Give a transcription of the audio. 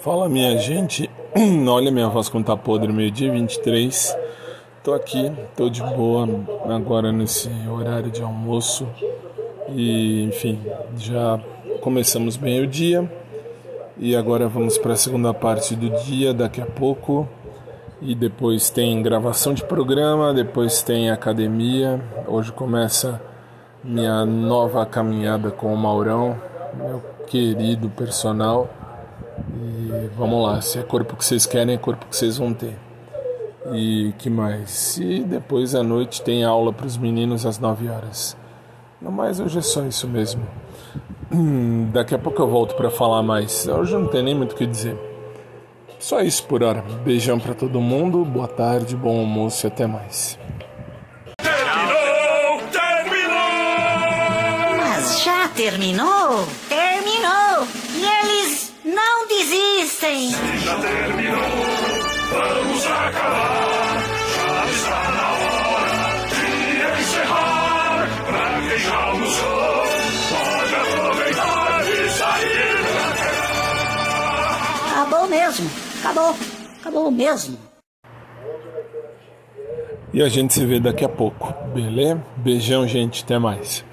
Fala minha gente, olha minha voz como tá podre, meio dia 23 Tô aqui, tô de boa agora nesse horário de almoço. E enfim, já começamos bem o dia. E agora vamos para a segunda parte do dia daqui a pouco. E depois tem gravação de programa, depois tem academia. Hoje começa minha nova caminhada com o Maurão, meu querido personal e vamos lá, se é corpo que vocês querem, é corpo que vocês vão ter. E que mais? E depois à noite tem aula para os meninos às 9 horas. No mais, hoje é só isso mesmo. Hum, daqui a pouco eu volto para falar mais. Hoje não tem nem muito o que dizer. Só isso por hora. Beijão para todo mundo, boa tarde, bom almoço e até mais. Terminou! Terminou! Mas já terminou? Terminou! E eles não desistem! Se já terminou, vamos acabar. Já está na hora de encerrar. Pra quem já almoçou, pode aproveitar e sair pra cá. Acabou mesmo! Acabou! Acabou mesmo! E a gente se vê daqui a pouco, beleza? Beijão, gente, até mais.